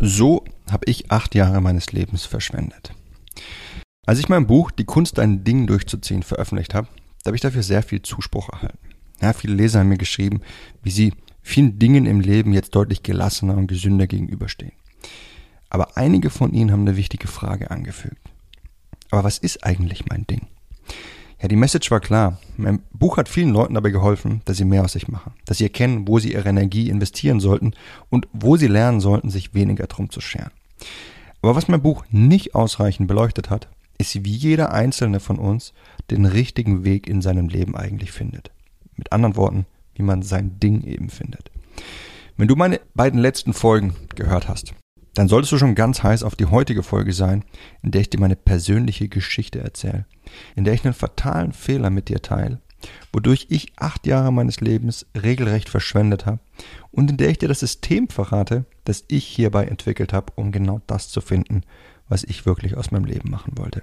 So habe ich acht Jahre meines Lebens verschwendet. Als ich mein Buch Die Kunst, dein Ding durchzuziehen veröffentlicht habe, da habe ich dafür sehr viel Zuspruch erhalten. Ja, viele Leser haben mir geschrieben, wie sie vielen Dingen im Leben jetzt deutlich gelassener und gesünder gegenüberstehen. Aber einige von ihnen haben eine wichtige Frage angefügt. Aber was ist eigentlich mein Ding? Ja, die Message war klar. Mein Buch hat vielen Leuten dabei geholfen, dass sie mehr aus sich machen, dass sie erkennen, wo sie ihre Energie investieren sollten und wo sie lernen sollten, sich weniger drum zu scheren. Aber was mein Buch nicht ausreichend beleuchtet hat, ist, wie jeder einzelne von uns den richtigen Weg in seinem Leben eigentlich findet. Mit anderen Worten, wie man sein Ding eben findet. Wenn du meine beiden letzten Folgen gehört hast, dann solltest du schon ganz heiß auf die heutige Folge sein, in der ich dir meine persönliche Geschichte erzähle, in der ich einen fatalen Fehler mit dir teile, wodurch ich acht Jahre meines Lebens regelrecht verschwendet habe und in der ich dir das System verrate, das ich hierbei entwickelt habe, um genau das zu finden, was ich wirklich aus meinem Leben machen wollte.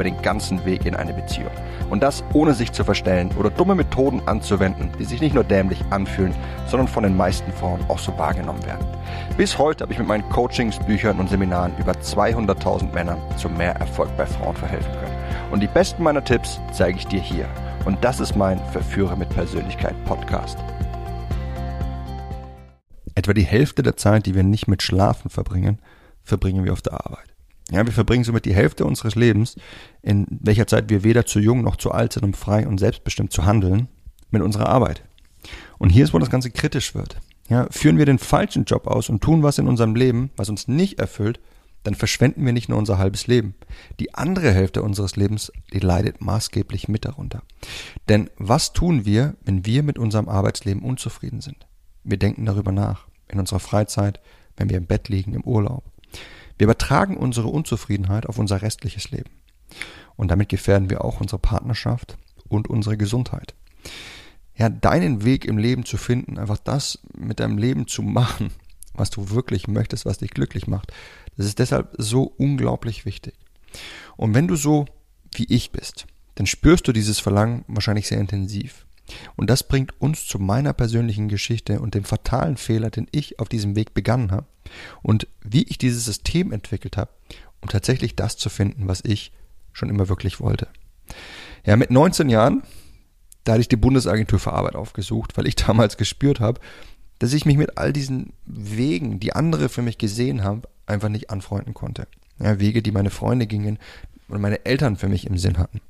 über den ganzen Weg in eine Beziehung. Und das ohne sich zu verstellen oder dumme Methoden anzuwenden, die sich nicht nur dämlich anfühlen, sondern von den meisten Frauen auch so wahrgenommen werden. Bis heute habe ich mit meinen Coachings, Büchern und Seminaren über 200.000 Männern zu mehr Erfolg bei Frauen verhelfen können. Und die besten meiner Tipps zeige ich dir hier. Und das ist mein Verführer mit Persönlichkeit Podcast. Etwa die Hälfte der Zeit, die wir nicht mit Schlafen verbringen, verbringen wir auf der Arbeit. Ja, wir verbringen somit die Hälfte unseres Lebens, in welcher Zeit wir weder zu jung noch zu alt sind, um frei und selbstbestimmt zu handeln, mit unserer Arbeit. Und hier ist, wo das Ganze kritisch wird. Ja, führen wir den falschen Job aus und tun was in unserem Leben, was uns nicht erfüllt, dann verschwenden wir nicht nur unser halbes Leben. Die andere Hälfte unseres Lebens, die leidet maßgeblich mit darunter. Denn was tun wir, wenn wir mit unserem Arbeitsleben unzufrieden sind? Wir denken darüber nach. In unserer Freizeit, wenn wir im Bett liegen, im Urlaub. Wir übertragen unsere Unzufriedenheit auf unser restliches Leben. Und damit gefährden wir auch unsere Partnerschaft und unsere Gesundheit. Ja, deinen Weg im Leben zu finden, einfach das mit deinem Leben zu machen, was du wirklich möchtest, was dich glücklich macht, das ist deshalb so unglaublich wichtig. Und wenn du so wie ich bist, dann spürst du dieses Verlangen wahrscheinlich sehr intensiv. Und das bringt uns zu meiner persönlichen Geschichte und dem fatalen Fehler, den ich auf diesem Weg begangen habe und wie ich dieses System entwickelt habe, um tatsächlich das zu finden, was ich schon immer wirklich wollte. Ja, mit 19 Jahren, da hatte ich die Bundesagentur für Arbeit aufgesucht, weil ich damals gespürt habe, dass ich mich mit all diesen Wegen, die andere für mich gesehen haben, einfach nicht anfreunden konnte. Ja, Wege, die meine Freunde gingen und meine Eltern für mich im Sinn hatten.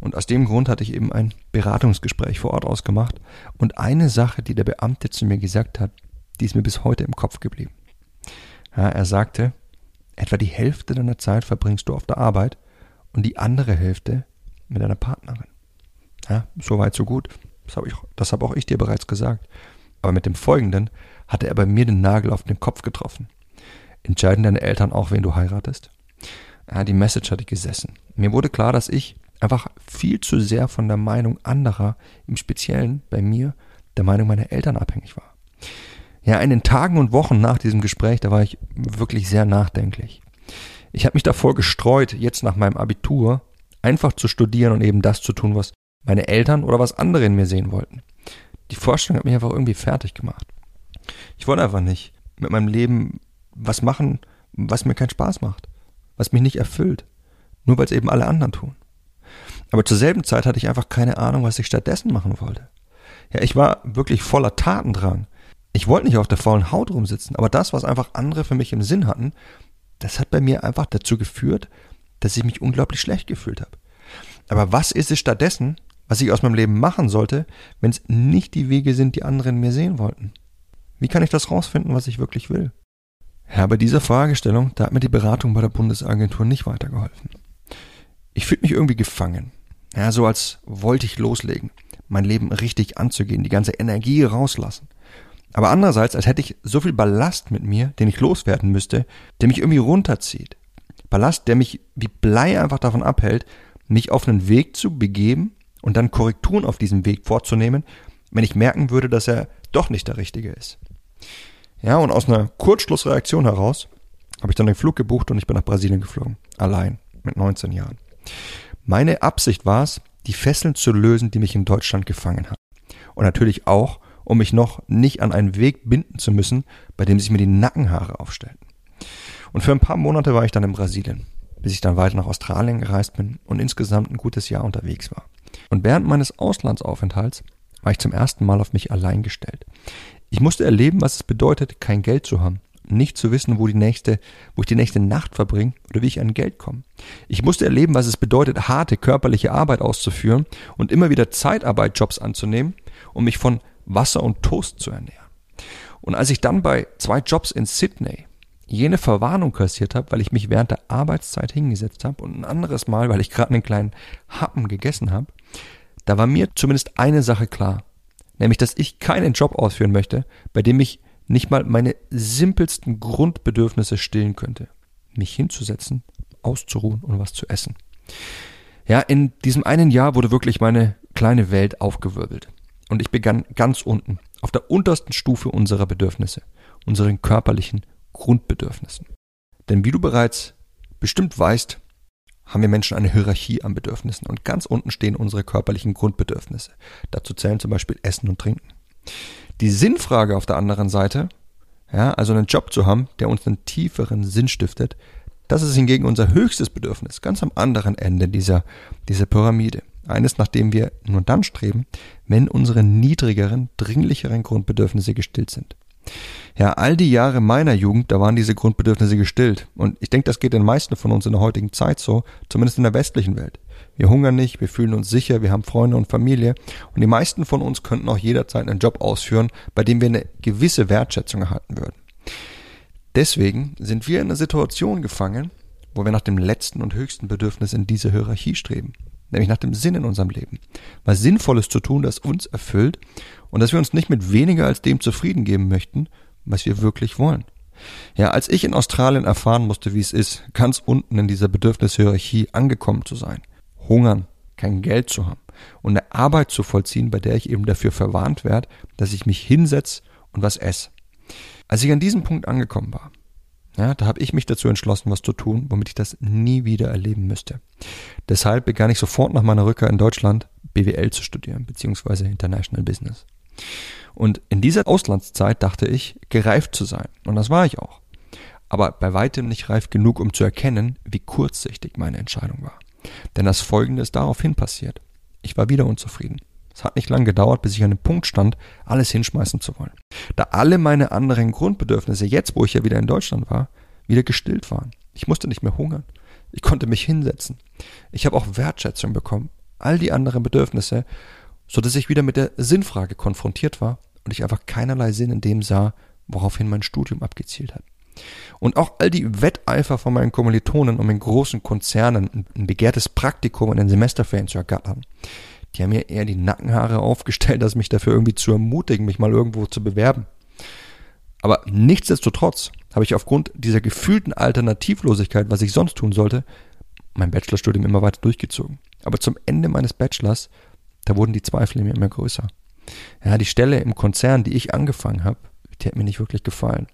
Und aus dem Grund hatte ich eben ein Beratungsgespräch vor Ort ausgemacht. Und eine Sache, die der Beamte zu mir gesagt hat, die ist mir bis heute im Kopf geblieben. Ja, er sagte, etwa die Hälfte deiner Zeit verbringst du auf der Arbeit und die andere Hälfte mit deiner Partnerin. Ja, so weit, so gut. Das habe ich, habe auch ich dir bereits gesagt. Aber mit dem Folgenden hatte er bei mir den Nagel auf den Kopf getroffen. Entscheiden deine Eltern auch, wen du heiratest? Ja, die Message hatte gesessen. Mir wurde klar, dass ich einfach viel zu sehr von der Meinung anderer, im Speziellen bei mir, der Meinung meiner Eltern abhängig war. Ja, in den Tagen und Wochen nach diesem Gespräch, da war ich wirklich sehr nachdenklich. Ich habe mich davor gestreut, jetzt nach meinem Abitur einfach zu studieren und eben das zu tun, was meine Eltern oder was andere in mir sehen wollten. Die Vorstellung hat mich einfach irgendwie fertig gemacht. Ich wollte einfach nicht mit meinem Leben was machen, was mir keinen Spaß macht, was mich nicht erfüllt, nur weil es eben alle anderen tun. Aber zur selben Zeit hatte ich einfach keine Ahnung, was ich stattdessen machen wollte. Ja, ich war wirklich voller Tatendrang. Ich wollte nicht auf der faulen Haut rumsitzen, aber das, was einfach andere für mich im Sinn hatten, das hat bei mir einfach dazu geführt, dass ich mich unglaublich schlecht gefühlt habe. Aber was ist es stattdessen, was ich aus meinem Leben machen sollte, wenn es nicht die Wege sind, die anderen mir sehen wollten? Wie kann ich das rausfinden, was ich wirklich will? Ja, bei dieser Fragestellung, da hat mir die Beratung bei der Bundesagentur nicht weitergeholfen. Ich fühlte mich irgendwie gefangen. Ja, so als wollte ich loslegen, mein Leben richtig anzugehen, die ganze Energie rauslassen. Aber andererseits, als hätte ich so viel Ballast mit mir, den ich loswerden müsste, der mich irgendwie runterzieht. Ballast, der mich wie Blei einfach davon abhält, mich auf einen Weg zu begeben und dann Korrekturen auf diesem Weg vorzunehmen, wenn ich merken würde, dass er doch nicht der richtige ist. Ja, und aus einer Kurzschlussreaktion heraus habe ich dann den Flug gebucht und ich bin nach Brasilien geflogen. Allein, mit 19 Jahren. Meine Absicht war es, die Fesseln zu lösen, die mich in Deutschland gefangen haben. Und natürlich auch, um mich noch nicht an einen Weg binden zu müssen, bei dem sich mir die Nackenhaare aufstellten. Und für ein paar Monate war ich dann in Brasilien, bis ich dann weiter nach Australien gereist bin und insgesamt ein gutes Jahr unterwegs war. Und während meines Auslandsaufenthalts war ich zum ersten Mal auf mich allein gestellt. Ich musste erleben, was es bedeutet, kein Geld zu haben, nicht zu wissen, wo die nächste, wo ich die nächste Nacht verbringe oder wie ich an Geld komme. Ich musste erleben, was es bedeutet, harte körperliche Arbeit auszuführen und immer wieder Zeitarbeitjobs anzunehmen, um mich von Wasser und Toast zu ernähren. Und als ich dann bei zwei Jobs in Sydney jene Verwarnung kassiert habe, weil ich mich während der Arbeitszeit hingesetzt habe und ein anderes Mal, weil ich gerade einen kleinen Happen gegessen habe, da war mir zumindest eine Sache klar, nämlich dass ich keinen Job ausführen möchte, bei dem ich nicht mal meine simpelsten Grundbedürfnisse stillen könnte. Mich hinzusetzen, auszuruhen und was zu essen. Ja, in diesem einen Jahr wurde wirklich meine kleine Welt aufgewirbelt. Und ich begann ganz unten, auf der untersten Stufe unserer Bedürfnisse, unseren körperlichen Grundbedürfnissen. Denn wie du bereits bestimmt weißt, haben wir Menschen eine Hierarchie an Bedürfnissen und ganz unten stehen unsere körperlichen Grundbedürfnisse. Dazu zählen zum Beispiel Essen und Trinken. Die Sinnfrage auf der anderen Seite, ja, also einen Job zu haben, der uns einen tieferen Sinn stiftet, das ist hingegen unser höchstes Bedürfnis, ganz am anderen Ende dieser, dieser Pyramide. Eines, nach dem wir nur dann streben, wenn unsere niedrigeren, dringlicheren Grundbedürfnisse gestillt sind. Ja, all die Jahre meiner Jugend, da waren diese Grundbedürfnisse gestillt. Und ich denke, das geht den meisten von uns in der heutigen Zeit so, zumindest in der westlichen Welt. Wir hungern nicht, wir fühlen uns sicher, wir haben Freunde und Familie und die meisten von uns könnten auch jederzeit einen Job ausführen, bei dem wir eine gewisse Wertschätzung erhalten würden. Deswegen sind wir in einer Situation gefangen, wo wir nach dem letzten und höchsten Bedürfnis in dieser Hierarchie streben, nämlich nach dem Sinn in unserem Leben. Was Sinnvolles zu tun, das uns erfüllt und dass wir uns nicht mit weniger als dem zufrieden geben möchten, was wir wirklich wollen. Ja, als ich in Australien erfahren musste, wie es ist, ganz unten in dieser Bedürfnishierarchie angekommen zu sein, hungern, kein Geld zu haben und eine Arbeit zu vollziehen, bei der ich eben dafür verwarnt werde, dass ich mich hinsetze und was esse. Als ich an diesem Punkt angekommen war, ja, da habe ich mich dazu entschlossen, was zu tun, womit ich das nie wieder erleben müsste. Deshalb begann ich sofort nach meiner Rückkehr in Deutschland BWL zu studieren, beziehungsweise International Business. Und in dieser Auslandszeit dachte ich, gereift zu sein. Und das war ich auch. Aber bei weitem nicht reif genug, um zu erkennen, wie kurzsichtig meine Entscheidung war. Denn das Folgende ist daraufhin passiert. Ich war wieder unzufrieden. Es hat nicht lange gedauert, bis ich an dem Punkt stand, alles hinschmeißen zu wollen. Da alle meine anderen Grundbedürfnisse, jetzt wo ich ja wieder in Deutschland war, wieder gestillt waren. Ich musste nicht mehr hungern. Ich konnte mich hinsetzen. Ich habe auch Wertschätzung bekommen. All die anderen Bedürfnisse, so dass ich wieder mit der Sinnfrage konfrontiert war und ich einfach keinerlei Sinn in dem sah, woraufhin mein Studium abgezielt hat. Und auch all die Wetteifer von meinen Kommilitonen, um in großen Konzernen ein begehrtes Praktikum in den Semesterferien zu ergattern, die haben mir eher die Nackenhaare aufgestellt, als mich dafür irgendwie zu ermutigen, mich mal irgendwo zu bewerben. Aber nichtsdestotrotz habe ich aufgrund dieser gefühlten Alternativlosigkeit, was ich sonst tun sollte, mein Bachelorstudium immer weiter durchgezogen. Aber zum Ende meines Bachelors, da wurden die Zweifel in mir immer größer. Ja, die Stelle im Konzern, die ich angefangen habe, die hat mir nicht wirklich gefallen.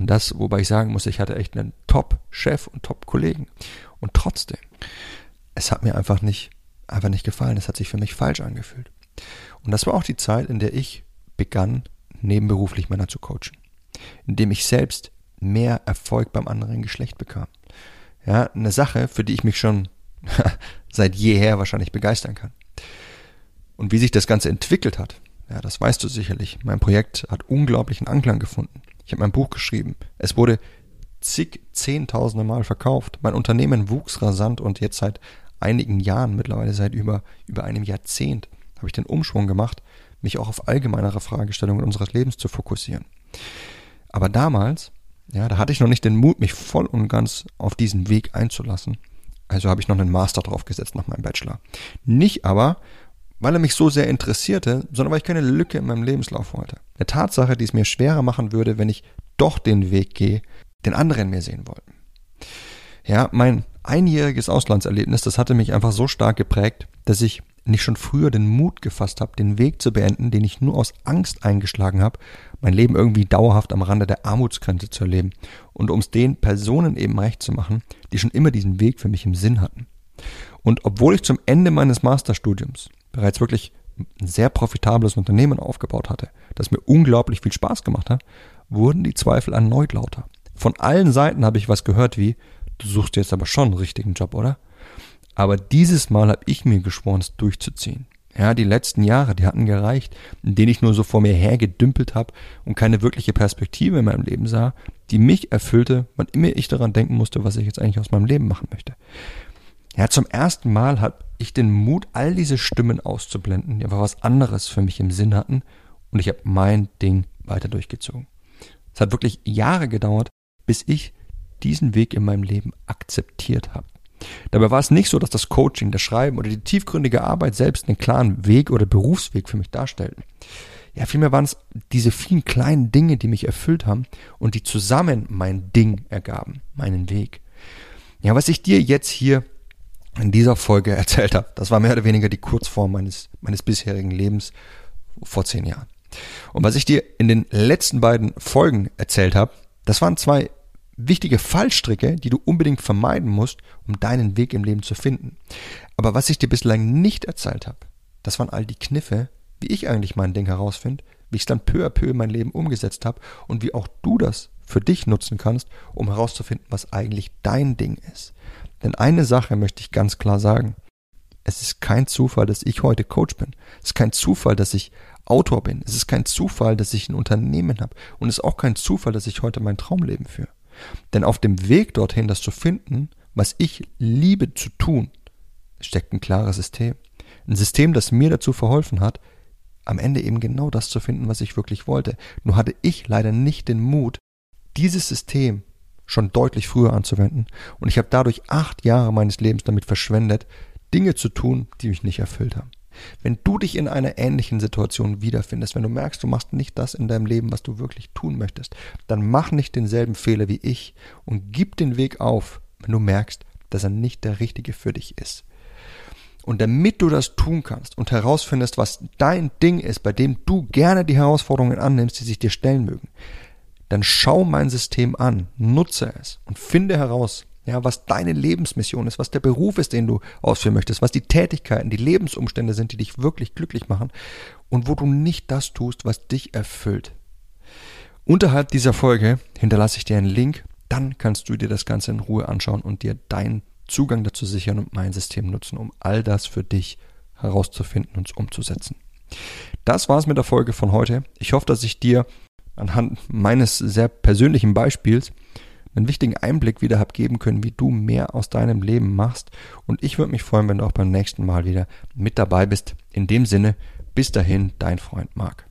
Und das, wobei ich sagen muss, ich hatte echt einen Top-Chef und Top-Kollegen. Und trotzdem, es hat mir einfach nicht einfach nicht gefallen. Es hat sich für mich falsch angefühlt. Und das war auch die Zeit, in der ich begann, nebenberuflich Männer zu coachen. In dem ich selbst mehr Erfolg beim anderen Geschlecht bekam. Ja, eine Sache, für die ich mich schon seit jeher wahrscheinlich begeistern kann. Und wie sich das Ganze entwickelt hat, ja, das weißt du sicherlich. Mein Projekt hat unglaublichen Anklang gefunden. Ich habe mein Buch geschrieben. Es wurde zig, zehntausende Mal verkauft. Mein Unternehmen wuchs rasant und jetzt seit einigen Jahren, mittlerweile seit über, über einem Jahrzehnt, habe ich den Umschwung gemacht, mich auch auf allgemeinere Fragestellungen unseres Lebens zu fokussieren. Aber damals, ja, da hatte ich noch nicht den Mut, mich voll und ganz auf diesen Weg einzulassen. Also habe ich noch einen Master draufgesetzt nach meinem Bachelor. Nicht aber, weil er mich so sehr interessierte, sondern weil ich keine Lücke in meinem Lebenslauf wollte. Eine Tatsache, die es mir schwerer machen würde, wenn ich doch den Weg gehe, den andere in mir sehen wollten. Ja, mein einjähriges Auslandserlebnis, das hatte mich einfach so stark geprägt, dass ich nicht schon früher den Mut gefasst habe, den Weg zu beenden, den ich nur aus Angst eingeschlagen habe, mein Leben irgendwie dauerhaft am Rande der Armutsgrenze zu erleben und um es den Personen eben recht zu machen, die schon immer diesen Weg für mich im Sinn hatten. Und obwohl ich zum Ende meines Masterstudiums bereits wirklich ein sehr profitables Unternehmen aufgebaut hatte, das mir unglaublich viel Spaß gemacht hat, wurden die Zweifel erneut lauter. Von allen Seiten habe ich was gehört wie, du suchst jetzt aber schon einen richtigen Job, oder? Aber dieses Mal habe ich mir geschworen, es durchzuziehen. Ja, die letzten Jahre, die hatten gereicht, in denen ich nur so vor mir hergedümpelt habe und keine wirkliche Perspektive in meinem Leben sah, die mich erfüllte, wann immer ich daran denken musste, was ich jetzt eigentlich aus meinem Leben machen möchte. Ja, zum ersten Mal habe ich den Mut, all diese Stimmen auszublenden, die einfach was anderes für mich im Sinn hatten und ich habe mein Ding weiter durchgezogen. Es hat wirklich Jahre gedauert, bis ich diesen Weg in meinem Leben akzeptiert habe. Dabei war es nicht so, dass das Coaching, das Schreiben oder die tiefgründige Arbeit selbst einen klaren Weg oder Berufsweg für mich darstellten. Ja, vielmehr waren es diese vielen kleinen Dinge, die mich erfüllt haben und die zusammen mein Ding ergaben, meinen Weg. Ja, was ich dir jetzt hier in dieser Folge erzählt habe, das war mehr oder weniger die Kurzform meines, meines bisherigen Lebens vor zehn Jahren. Und was ich dir in den letzten beiden Folgen erzählt habe, das waren zwei wichtige Fallstricke, die du unbedingt vermeiden musst, um deinen Weg im Leben zu finden. Aber was ich dir bislang nicht erzählt habe, das waren all die Kniffe, wie ich eigentlich mein Ding herausfinde, wie ich es dann peu à peu in mein Leben umgesetzt habe und wie auch du das für dich nutzen kannst, um herauszufinden, was eigentlich dein Ding ist. Denn eine Sache möchte ich ganz klar sagen. Es ist kein Zufall, dass ich heute Coach bin. Es ist kein Zufall, dass ich Autor bin. Es ist kein Zufall, dass ich ein Unternehmen habe. Und es ist auch kein Zufall, dass ich heute mein Traumleben führe. Denn auf dem Weg dorthin, das zu finden, was ich liebe zu tun, steckt ein klares System. Ein System, das mir dazu verholfen hat, am Ende eben genau das zu finden, was ich wirklich wollte. Nur hatte ich leider nicht den Mut, dieses System schon deutlich früher anzuwenden. Und ich habe dadurch acht Jahre meines Lebens damit verschwendet, Dinge zu tun, die mich nicht erfüllt haben. Wenn du dich in einer ähnlichen Situation wiederfindest, wenn du merkst, du machst nicht das in deinem Leben, was du wirklich tun möchtest, dann mach nicht denselben Fehler wie ich und gib den Weg auf, wenn du merkst, dass er nicht der richtige für dich ist. Und damit du das tun kannst und herausfindest, was dein Ding ist, bei dem du gerne die Herausforderungen annimmst, die sich dir stellen mögen, dann schau mein System an, nutze es und finde heraus, ja, was deine Lebensmission ist, was der Beruf ist, den du ausführen möchtest, was die Tätigkeiten, die Lebensumstände sind, die dich wirklich glücklich machen und wo du nicht das tust, was dich erfüllt. Unterhalb dieser Folge hinterlasse ich dir einen Link, dann kannst du dir das Ganze in Ruhe anschauen und dir deinen Zugang dazu sichern und mein System nutzen, um all das für dich herauszufinden und umzusetzen. Das war's mit der Folge von heute. Ich hoffe, dass ich dir anhand meines sehr persönlichen Beispiels einen wichtigen Einblick wieder habe geben können, wie du mehr aus deinem Leben machst. Und ich würde mich freuen, wenn du auch beim nächsten Mal wieder mit dabei bist. In dem Sinne, bis dahin, dein Freund Marc.